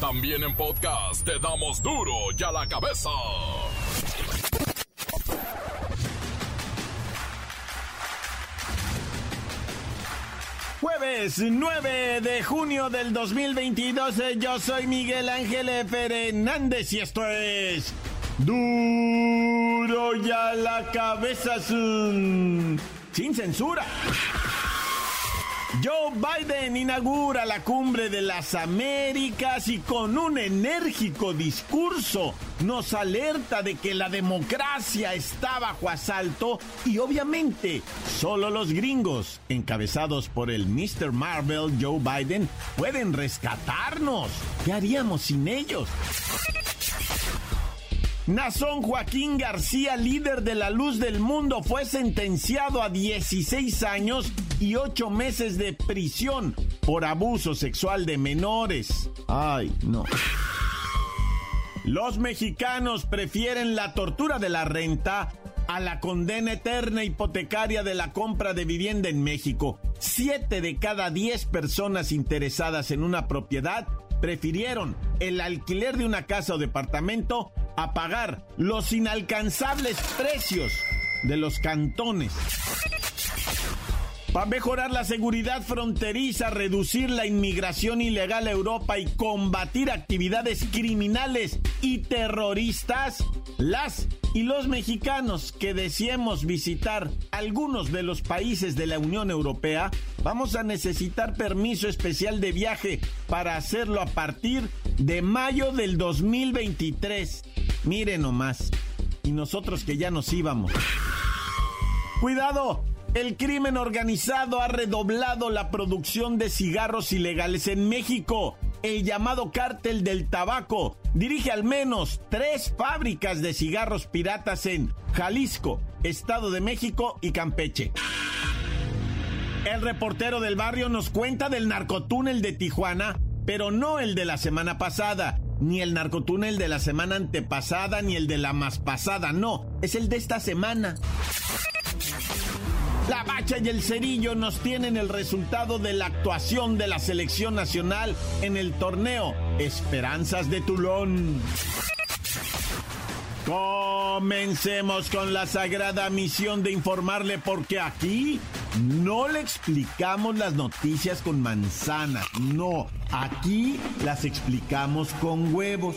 También en podcast te damos duro y a la cabeza. Jueves 9 de junio del 2022, yo soy Miguel Ángel Fernández y esto es Duro y a la cabeza sin censura. Joe Biden inaugura la cumbre de las Américas y con un enérgico discurso nos alerta de que la democracia está bajo asalto y obviamente solo los gringos, encabezados por el Mr. Marvel Joe Biden, pueden rescatarnos. ¿Qué haríamos sin ellos? Nazón Joaquín García, líder de la luz del mundo, fue sentenciado a 16 años y 8 meses de prisión por abuso sexual de menores. Ay, no. Los mexicanos prefieren la tortura de la renta a la condena eterna hipotecaria de la compra de vivienda en México. Siete de cada diez personas interesadas en una propiedad prefirieron el alquiler de una casa o departamento a pagar los inalcanzables precios de los cantones. Para mejorar la seguridad fronteriza, reducir la inmigración ilegal a Europa y combatir actividades criminales y terroristas, las y los mexicanos que deseemos visitar algunos de los países de la Unión Europea, vamos a necesitar permiso especial de viaje para hacerlo a partir de mayo del 2023. Miren nomás. Y nosotros que ya nos íbamos. Cuidado, el crimen organizado ha redoblado la producción de cigarros ilegales en México. El llamado cártel del tabaco dirige al menos tres fábricas de cigarros piratas en Jalisco, Estado de México y Campeche. El reportero del barrio nos cuenta del narcotúnel de Tijuana, pero no el de la semana pasada, ni el narcotúnel de la semana antepasada, ni el de la más pasada, no, es el de esta semana. La Bacha y el Cerillo nos tienen el resultado de la actuación de la selección nacional en el torneo Esperanzas de Tulón. Comencemos con la sagrada misión de informarle porque aquí no le explicamos las noticias con manzanas, no, aquí las explicamos con huevos.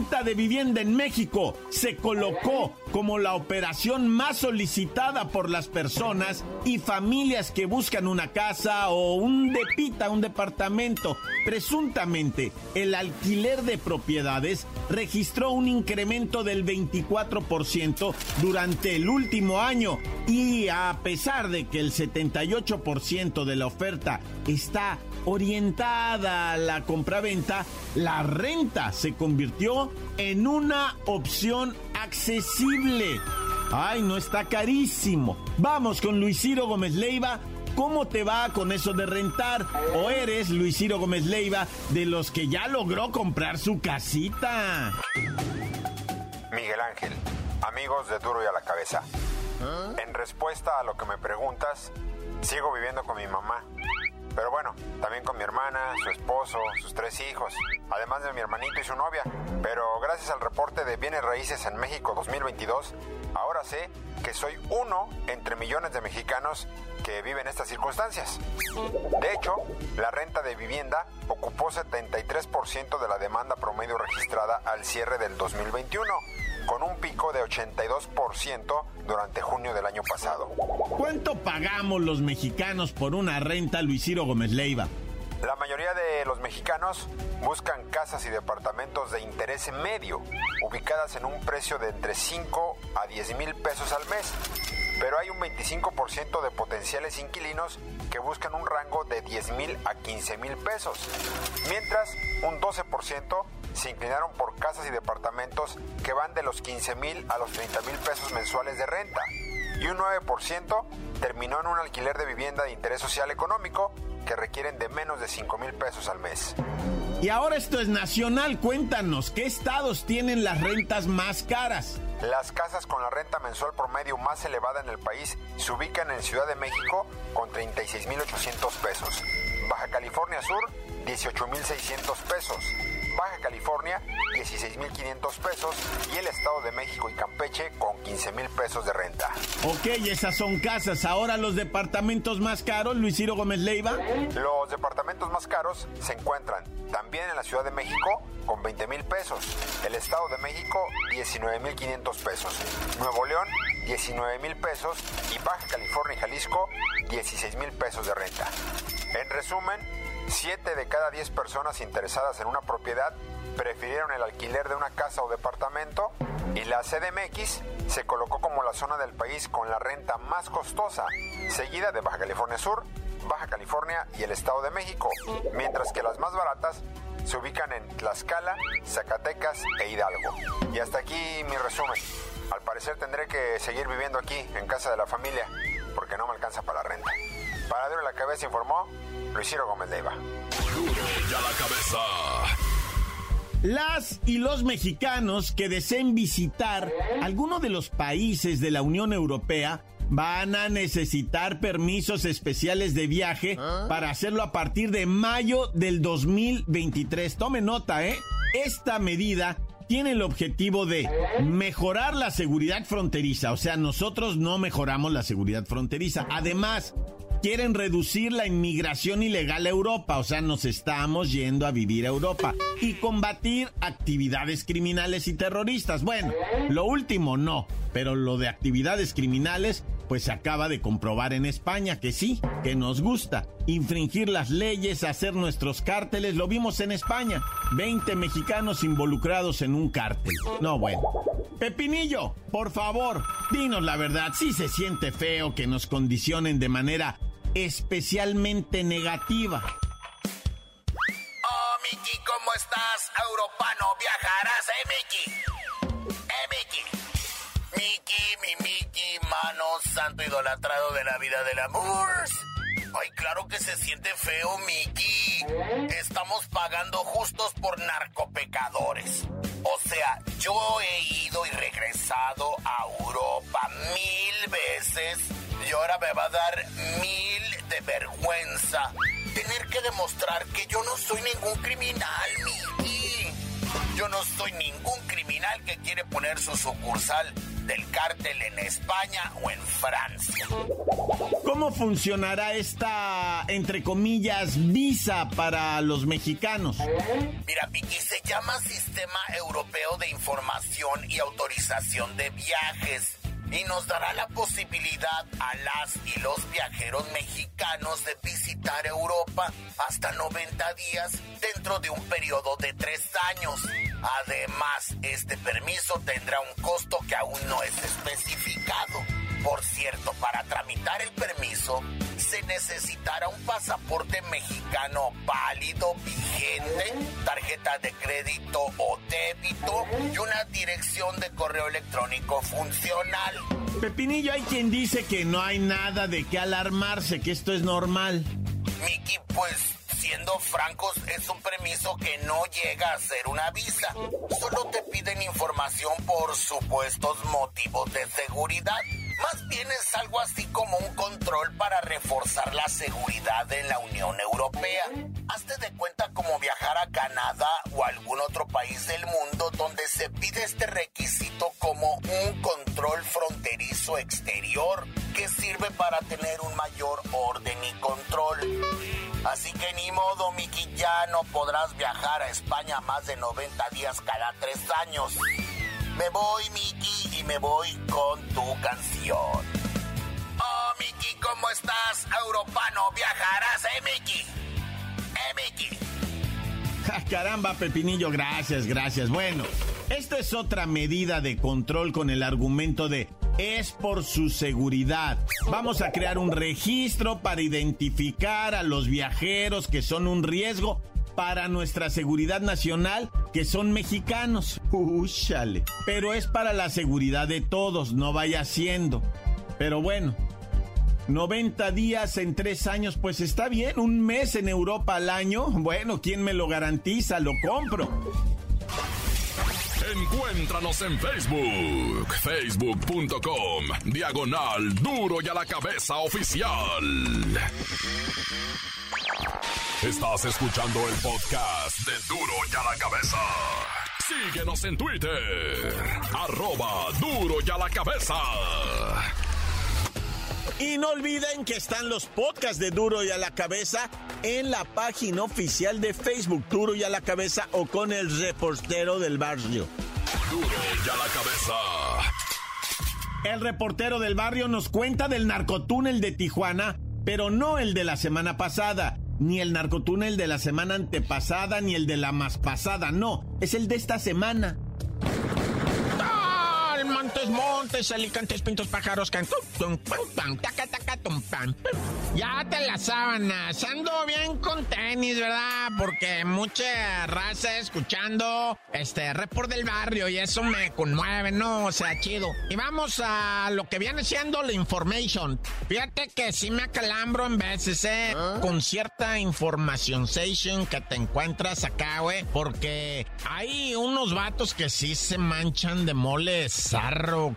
De vivienda en México. Se colocó como la operación más solicitada por las personas y familias que buscan una casa o un depita, un departamento. Presuntamente, el alquiler de propiedades registró un incremento del 24% durante el último año y a pesar de que el 78% de la oferta está orientada a la compraventa, la renta se convirtió en una opción accesible. Ay, no está carísimo. Vamos con Luis Ciro Gómez Leiva. ¿Cómo te va con eso de rentar? ¿O eres Luis Ciro Gómez Leiva de los que ya logró comprar su casita? Miguel Ángel, amigos de Duro y a la Cabeza. En respuesta a lo que me preguntas, sigo viviendo con mi mamá pero bueno, también con mi hermana, su esposo, sus tres hijos, además de mi hermanito y su novia. Pero gracias al reporte de bienes raíces en México 2022, ahora sé que soy uno entre millones de mexicanos que viven estas circunstancias. De hecho, la renta de vivienda ocupó 73% de la demanda promedio registrada al cierre del 2021 con un pico de 82% durante junio del año pasado. ¿Cuánto pagamos los mexicanos por una renta, Luis Ciro Gómez Leiva? La mayoría de los mexicanos buscan casas y departamentos de interés medio, ubicadas en un precio de entre 5 a 10 mil pesos al mes. pero hay un 25% de potenciales inquilinos que buscan un rango de 10 mil a 15 mil pesos, mientras un 12% se inclinaron por casas y departamentos que van de los 15 mil a los 30 mil pesos mensuales de renta y un 9% terminó en un alquiler de vivienda de interés social económico que requieren de menos de 5 mil pesos al mes. Y ahora esto es nacional, cuéntanos, ¿qué estados tienen las rentas más caras? Las casas con la renta mensual promedio más elevada en el país se ubican en Ciudad de México con 36.800 pesos, Baja California Sur 18.600 pesos, Baja California 16.500 pesos y el Estado de México y Campeche con 15.000 pesos de renta. Ok, esas son casas. Ahora los departamentos más caros, Luis Ciro Gómez Leiva. Los departamentos más caros se encuentran también en la Ciudad de México con 20.000 pesos, el Estado de México 19.500 pesos, Nuevo León 19.000 pesos y Baja California y Jalisco 16.000 pesos de renta. En resumen, 7 de cada 10 personas interesadas en una propiedad prefirieron el alquiler de una casa o departamento y la CDMX se colocó como la zona del país con la renta más costosa, seguida de Baja California Sur, Baja California y el Estado de México, mientras que las más baratas se ubican en Tlaxcala, Zacatecas e Hidalgo. Y hasta aquí mi resumen. Al parecer tendré que seguir viviendo aquí, en casa de la familia, porque no me alcanza para la renta. Para Duro la Cabeza informó Luis Gómez Leiva. Duro ya la cabeza. Las y los mexicanos que deseen visitar alguno de los países de la Unión Europea van a necesitar permisos especiales de viaje para hacerlo a partir de mayo del 2023. Tome nota, ¿eh? Esta medida tiene el objetivo de mejorar la seguridad fronteriza. O sea, nosotros no mejoramos la seguridad fronteriza. Además, quieren reducir la inmigración ilegal a Europa, o sea, nos estamos yendo a vivir a Europa y combatir actividades criminales y terroristas. Bueno, lo último no, pero lo de actividades criminales pues se acaba de comprobar en España que sí, que nos gusta infringir las leyes, hacer nuestros cárteles, lo vimos en España, 20 mexicanos involucrados en un cártel. No, bueno. Pepinillo, por favor, dinos la verdad, si se siente feo que nos condicionen de manera especialmente negativa. Oh, Miki, ¿cómo estás? Europano, viajarás, eh, Miki. Eh, Miki. Miki, mi Miki, mano santo idolatrado de la vida del amor. Ay, claro que se siente feo, Miki. Estamos pagando justos por narcopecadores. O sea, yo he ido y regresado a Europa mil veces y ahora me va a dar mil de vergüenza tener que demostrar que yo no soy ningún criminal, Miki. Yo no soy ningún criminal que quiere poner su sucursal del cártel en España o en Francia. ¿Cómo funcionará esta, entre comillas, visa para los mexicanos? Mira, Vicky, se llama Sistema Europeo de Información y Autorización de Viajes y nos dará la posibilidad a las y los viajeros mexicanos de visitar Europa hasta 90 días dentro de un periodo de tres años. Además, este permiso tendrá un costo que aún no es especificado. Por cierto, para tramitar el permiso se necesitará un pasaporte mexicano válido, vigente, tarjeta de crédito o débito y una dirección de correo electrónico funcional. Pepinillo, hay quien dice que no hay nada de qué alarmarse, que esto es normal. Miki, pues siendo francos, es un permiso que no llega a ser una visa. Solo te piden información por supuestos motivos de seguridad. Más bien es algo así como un control para reforzar la seguridad en la Unión Europea. Hazte de cuenta como viajar a Canadá o algún otro país del mundo donde se pide este requisito como un control fronterizo exterior que sirve para tener un mayor orden y control. Así que ni modo, Miki, ya no podrás viajar a España más de 90 días cada tres años. Me voy, Miki, y me voy con tu canción. Oh, Miki, ¿cómo estás? Europano, viajarás, ¿eh, Miki? ¿Eh, Miki? Caramba, Pepinillo, gracias, gracias. Bueno, esta es otra medida de control con el argumento de es por su seguridad. Vamos a crear un registro para identificar a los viajeros que son un riesgo para nuestra seguridad nacional, que son mexicanos. Úchale. Pero es para la seguridad de todos, no vaya siendo. Pero bueno, 90 días en tres años, pues está bien. Un mes en Europa al año, bueno, ¿quién me lo garantiza? Lo compro. Encuéntranos en Facebook, facebook.com, diagonal duro y a la cabeza oficial. Estás escuchando el podcast de duro y a la cabeza. Síguenos en Twitter, arroba duro y a la cabeza. Y no olviden que están los podcasts de Duro y a la Cabeza en la página oficial de Facebook Duro y a la Cabeza o con el reportero del barrio. Duro y a la Cabeza. El reportero del barrio nos cuenta del narcotúnel de Tijuana, pero no el de la semana pasada, ni el narcotúnel de la semana antepasada, ni el de la más pasada, no, es el de esta semana. Montes, montes, alicantes, pintos, pájaros. Ya te las sábanas. Ando bien con tenis, ¿verdad? Porque mucha raza escuchando este report del barrio y eso me conmueve, ¿no? O sea, chido. Y vamos a lo que viene siendo la information. Fíjate que sí me acalambro en veces, ¿eh? Con cierta información station que te encuentras acá, güey. Porque hay unos vatos que sí se manchan de mole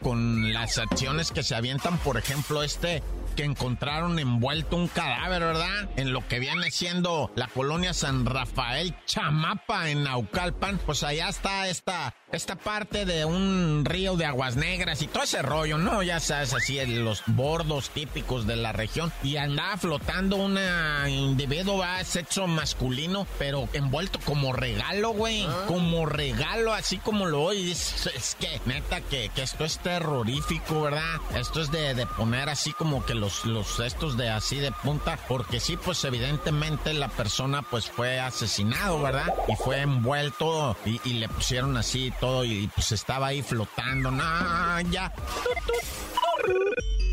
con las acciones que se avientan. Por ejemplo, este que encontraron envuelto un cadáver, ¿verdad? En lo que viene siendo la colonia San Rafael Chamapa en Naucalpan. Pues allá está esta, esta parte de un río de aguas negras y todo ese rollo, ¿no? Ya sabes, así los bordos típicos de la región. Y andaba flotando una individuo, ¿va? sexo masculino, pero envuelto como regalo, güey. Como regalo, así como lo oyes. Es, que, neta, que, que, esto es terrorífico, ¿verdad? Esto es de, de poner así como que los, los estos de así de punta, porque sí, pues evidentemente la persona pues fue asesinado, ¿verdad? Y fue envuelto y, le pusieron así todo y, pues estaba ahí flotando. No, ya.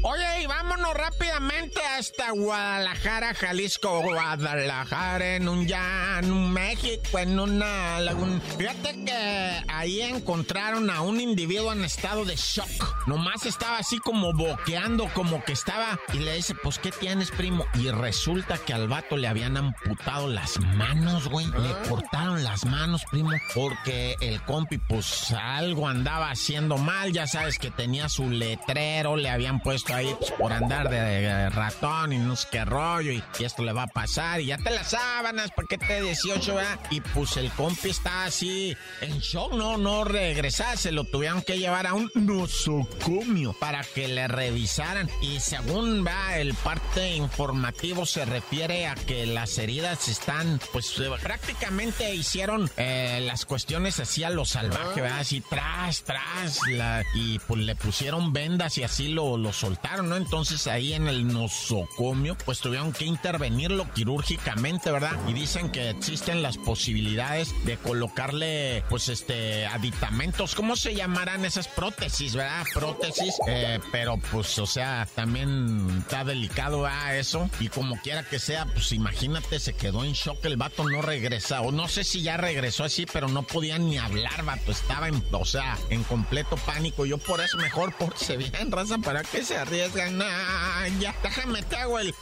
Oye, y vámonos rápidamente hasta Guadalajara, Jalisco, Guadalajara, en un llano, México, en una laguna. Fíjate que ahí encontraron a un individuo en estado de shock. Nomás estaba así como boqueando, como que estaba. Y le dice, pues, ¿qué tienes, primo? Y resulta que al vato le habían amputado las manos, güey. Le cortaron las manos, primo, porque el compi, pues, algo andaba haciendo mal. Ya sabes que tenía su letrero, le habían puesto ahí pues, por andar de, de, ratón y no sé qué rollo y, y, esto le va a pasar y ya te las sábanas, paquete 18, ¿verdad? Y pues el compi está así en shock, no, no regresar, se lo tuvieron que llevar a un nosocomio para que le revisaran y según va el parte informativo se refiere a que las heridas están, pues prácticamente hicieron eh, las cuestiones así a lo salvaje, ¿verdad? Así tras, tras, la, y pues le pusieron vendas y así lo, lo soltaron, Entonces ahí en el nosocomio, pues tuvieron que intervenirlo quirúrgicamente, ¿verdad? Y dicen que existen las posibilidades de colocarle, pues este, aditamentos, ¿cómo se llamarán esas prótesis, ¿verdad? Prótesis, eh, pero pues, o sea, también está delicado a eso. Y como quiera que sea, pues imagínate, se quedó en shock, el vato no regresa, o no sé si ya regresó así, pero no podía ni hablar, vato, estaba en, o sea, en completo pánico. Yo por eso mejor, por bien, raza, para que se arriesgan. Nah, ya, déjame te hago el.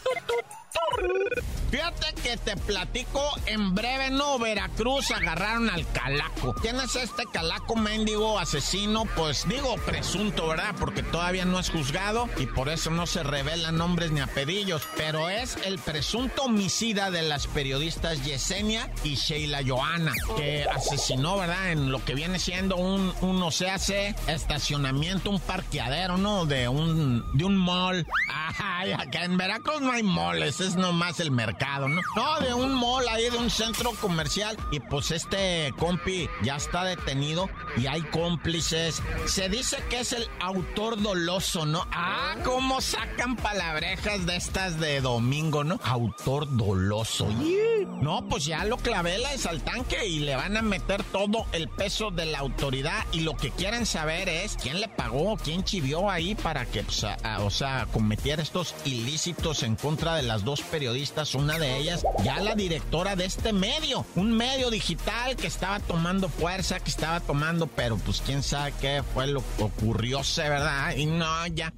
Fíjate que te platico en breve, no, Veracruz agarraron al calaco. ¿Quién es este calaco mendigo asesino? Pues digo presunto, ¿verdad? Porque todavía no es juzgado y por eso no se revelan nombres ni apellidos. Pero es el presunto homicida de las periodistas Yesenia y Sheila Joana, que asesinó, ¿verdad? En lo que viene siendo un, un o sea, estacionamiento, un parqueadero, ¿no? De un, de un mall. Ay, acá en Veracruz no hay malls, es nomás el mercado, ¿no? No, de un mall ahí, de un centro comercial. Y pues este compi ya está detenido y hay cómplices. Se dice que es el autor doloso, ¿no? Ah, cómo sacan palabrejas de estas de domingo, ¿no? Autor doloso. No, pues ya lo clavelas al tanque y le van a meter todo el peso de la autoridad y lo que quieren saber es quién le pagó, quién chivió ahí para que, pues, o sea, cometiera estos ilícitos en contra de las dos periodistas, una de ellas ya la directora de este medio, un medio digital que estaba tomando fuerza, que estaba tomando, pero pues quién sabe qué fue lo que ocurrió, ¿verdad? Y no, ya.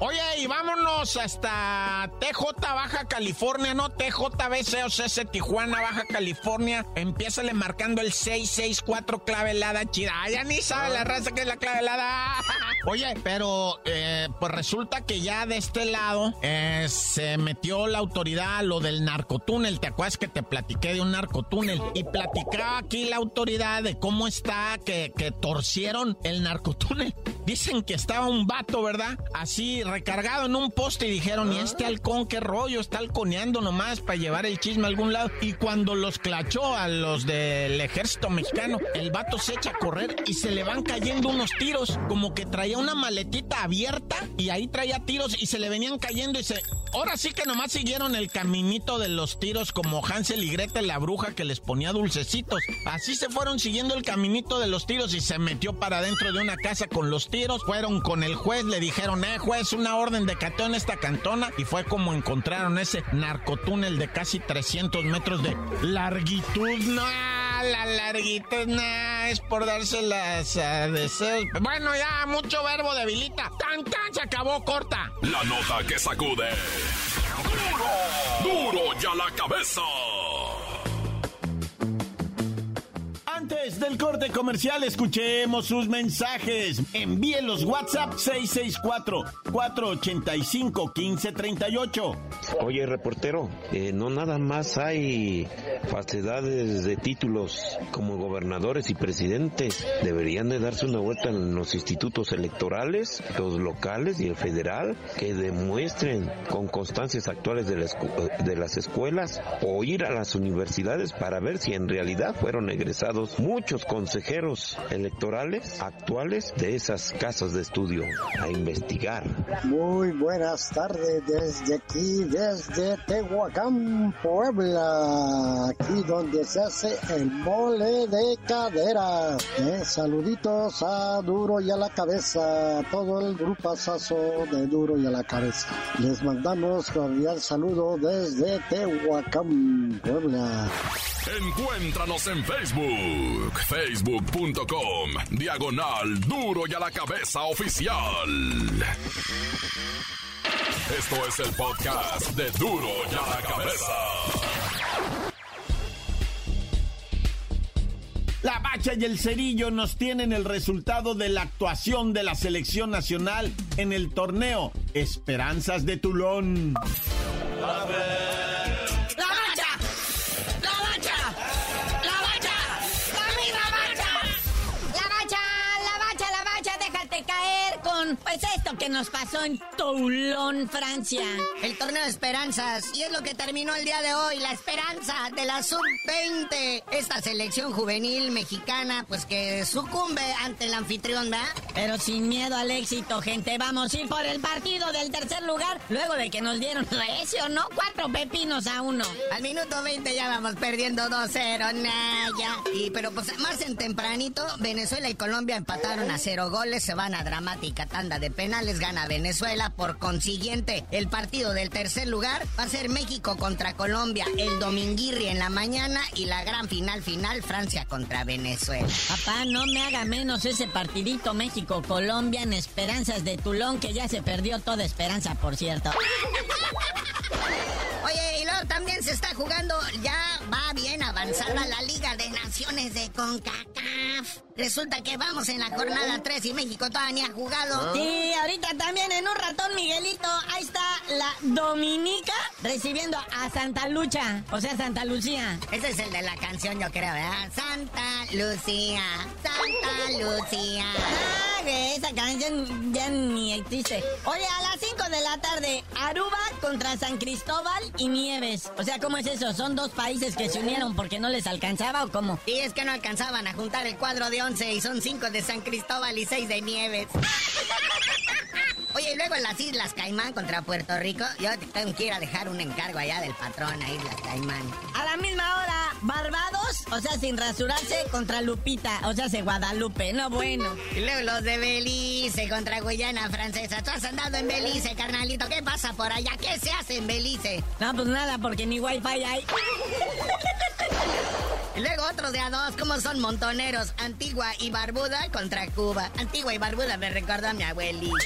Oye, y vámonos hasta TJ Baja California, ¿no? TJBC, o sea, Tijuana, Baja California. Empiezale marcando el 664 clavelada chida. ya ni sabe la raza que es la clavelada. Oye, pero eh, pues resulta que ya de este lado eh, se metió la autoridad a lo del narcotúnel. ¿Te acuerdas que te platiqué de un narcotúnel? Y platicaba aquí la autoridad de cómo está, que, que torcieron el narcotúnel. Dicen que estaba un vato, ¿verdad? Así recargado en un poste y dijeron, ¿y este halcón qué rollo? Está halconeando nomás para llevar el chisme a algún lado. Y cuando los clachó a los del ejército mexicano, el vato se echa a correr y se le van cayendo unos tiros, como que traía una maletita abierta y ahí traía tiros y se le venían cayendo y se... Ahora sí que nomás siguieron el caminito de los tiros como Hansel y Gretel, la bruja que les ponía dulcecitos. Así se fueron siguiendo el caminito de los tiros y se metió para dentro de una casa con los tiros. Fueron con el juez, le dijeron, eh, juez, una orden de cateo en esta cantona. Y fue como encontraron ese narcotúnel de casi 300 metros de largitud. No, la larguitud, no, es por dárselas a deseos. Bueno, ya, mucho verbo debilita. Tan, tan, se acabó, corta. La nota que sacude. ¡Duro! ¡Duro ya la cabeza! Del corte comercial, escuchemos sus mensajes. Envíe los WhatsApp 664-485-1538. Oye, reportero, eh, no nada más hay falsedades de títulos como gobernadores y presidentes. Deberían de darse una vuelta en los institutos electorales, los locales y el federal, que demuestren con constancias actuales de, de las escuelas o ir a las universidades para ver si en realidad fueron egresados muchos consejeros electorales actuales de esas casas de estudio a investigar. Muy buenas tardes desde aquí, desde Tehuacán, Puebla, aquí donde se hace el mole de cadera. Eh, saluditos a Duro y a la cabeza, todo el grupazazo de Duro y a la cabeza. Les mandamos cordial saludo desde Tehuacán, Puebla. Encuéntranos en Facebook, facebook.com, diagonal duro y a la cabeza oficial. Esto es el podcast de duro y a la cabeza. La Bacha y el Cerillo nos tienen el resultado de la actuación de la selección nacional en el torneo Esperanzas de Tulón. Pues que nos pasó en Toulon, Francia. El torneo de esperanzas. Y es lo que terminó el día de hoy, la esperanza de la sub-20. Esta selección juvenil mexicana, pues que sucumbe ante el anfitrión, ¿verdad? Pero sin miedo al éxito, gente. Vamos a ir por el partido del tercer lugar. Luego de que nos dieron recio, ¿no? Cuatro pepinos a uno. Al minuto 20 ya vamos perdiendo 2-0, Naya. Y pero pues más en tempranito, Venezuela y Colombia empataron a cero goles. Se van a dramática tanda de penales, gana Venezuela. Por consiguiente, el partido del tercer lugar va a ser México contra Colombia el dominguirri en la mañana y la gran final final Francia contra Venezuela. Papá, no me haga menos ese partidito México-Colombia en Esperanzas de Tulón, que ya se perdió toda esperanza, por cierto. Oye, y también se está jugando, ya va bien avanzada la Liga de Naciones de CONCACAF. Resulta que vamos en la jornada 3 y México todavía ni ha jugado. Sí, ahorita también en un ratón, Miguelito. Ahí está la Dominica recibiendo a Santa Lucha, o sea, Santa Lucía. Ese es el de la canción, yo creo, ¿verdad? Santa Lucía, Santa Lucía. Ah, esa canción ya ni existe. Oye, a las 5 de la tarde, Aruba contra San Cristóbal y O sea, ¿cómo es eso? ¿Son dos países que se unieron porque no les alcanzaba o cómo? Y es que no alcanzaban a juntar el cuadro de y son cinco de San Cristóbal y seis de Nieves. Oye, Oye, luego en las Islas Caimán contra Puerto Rico, yo tengo que ir a dejar un encargo allá del patrón a Islas Caimán. A la misma hora, Barbados, o sea, sin rasurarse, contra Lupita, o sea, se Guadalupe, no bueno. Y luego los de Belice contra Guyana Francesa. Tú has andado en Belice, carnalito. ¿Qué pasa por allá? ¿Qué se hace en Belice? No, pues nada, porque ni wifi hay. Y luego otros de a dos, como son montoneros, Antigua y Barbuda contra Cuba. Antigua y Barbuda me recuerda a mi abuelita.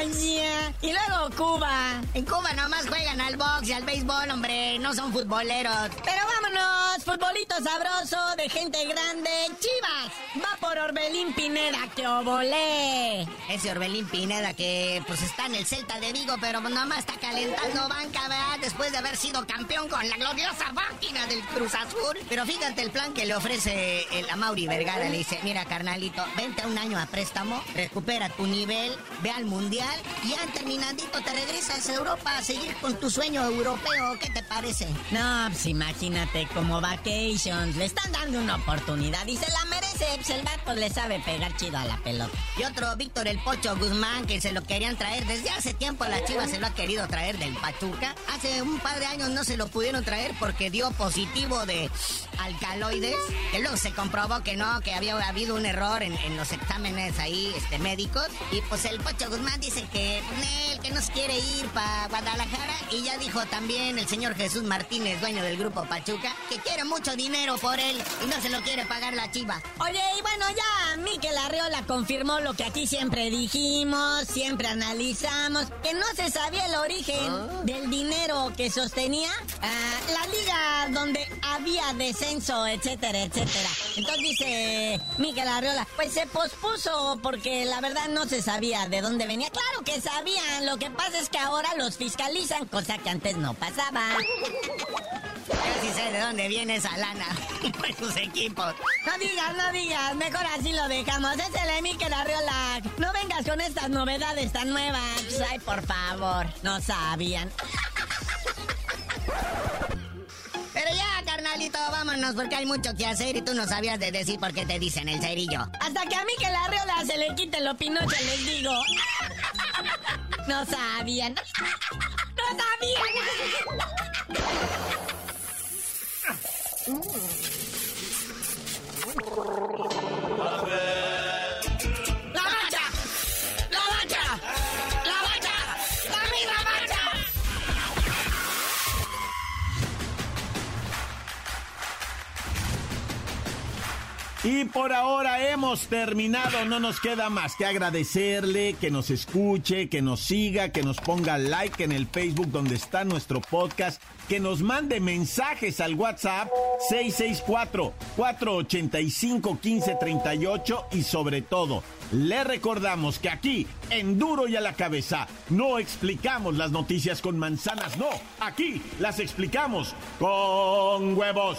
Y luego Cuba. En Cuba nomás juegan al box y al béisbol, hombre, no son futboleros. Pero vámonos, futbolito sabroso de gente grande. Chivas, va por Orbelín Pineda, que obolé. Ese Orbelín Pineda que pues está en el Celta de Vigo, pero nomás está calentando banca, ¿verdad? Después de haber sido campeón con la gloriosa máquina del Cruz Azul. Pero fíjate el plan que le ofrece el Mauri Vergara. Le dice, mira, carnalito, vente un año a préstamo, recupera tu nivel, ve al Mundial y ya terminandito te regresas a Europa a seguir con tu sueño europeo. ¿Qué te parece? No, pues imagínate, como vacations. Le están dando una oportunidad y se la merece. Pues el vato le sabe pegar chido a la pelota. Y otro, Víctor el Pocho Guzmán, que se lo querían traer desde hace tiempo. La Chiva se lo ha querido traer del Pachuca. Hace un par de años no se lo pudieron traer porque dio positivo de alcaloides, que luego se comprobó que no, que había habido un error en, los exámenes ahí este, médicos. Y pues el Pocho Guzmán dice que él, que no se quiere ir para Guadalajara. Y ya dijo también el señor Jesús Martínez, dueño del grupo Pachuca, que quiere mucho dinero por él y no se lo quiere pagar la chiva. Oye, y bueno, ya Miquel Arriola confirmó lo que aquí siempre dijimos, siempre analizamos, que no se sabía el origen ah. del dinero que sostenía ah, la liga donde había descenso, etcétera, etcétera. Entonces dice Miguel Arriola, pues se pospuso porque la verdad no se sabía de dónde venía. Claro que sabían, lo que pasa es que ahora los fiscalizan, cosa que antes no pasaba. Yo sí sé de dónde viene esa lana por sus equipos. No digas, no digas, mejor así lo dejamos. Es el Miquel Arriola. No vengas con estas novedades tan nuevas. Ay, por favor, no sabían. carnalito, vámonos porque hay mucho que hacer y tú no sabías de decir por qué te dicen el cerillo. Hasta que a mí que la reola se le quite lo pinocho, les digo. No sabían. No sabían. Y por ahora hemos terminado, no nos queda más que agradecerle que nos escuche, que nos siga, que nos ponga like en el Facebook donde está nuestro podcast, que nos mande mensajes al WhatsApp 664-485-1538 y sobre todo, le recordamos que aquí, en Duro y a la cabeza, no explicamos las noticias con manzanas, no, aquí las explicamos con huevos.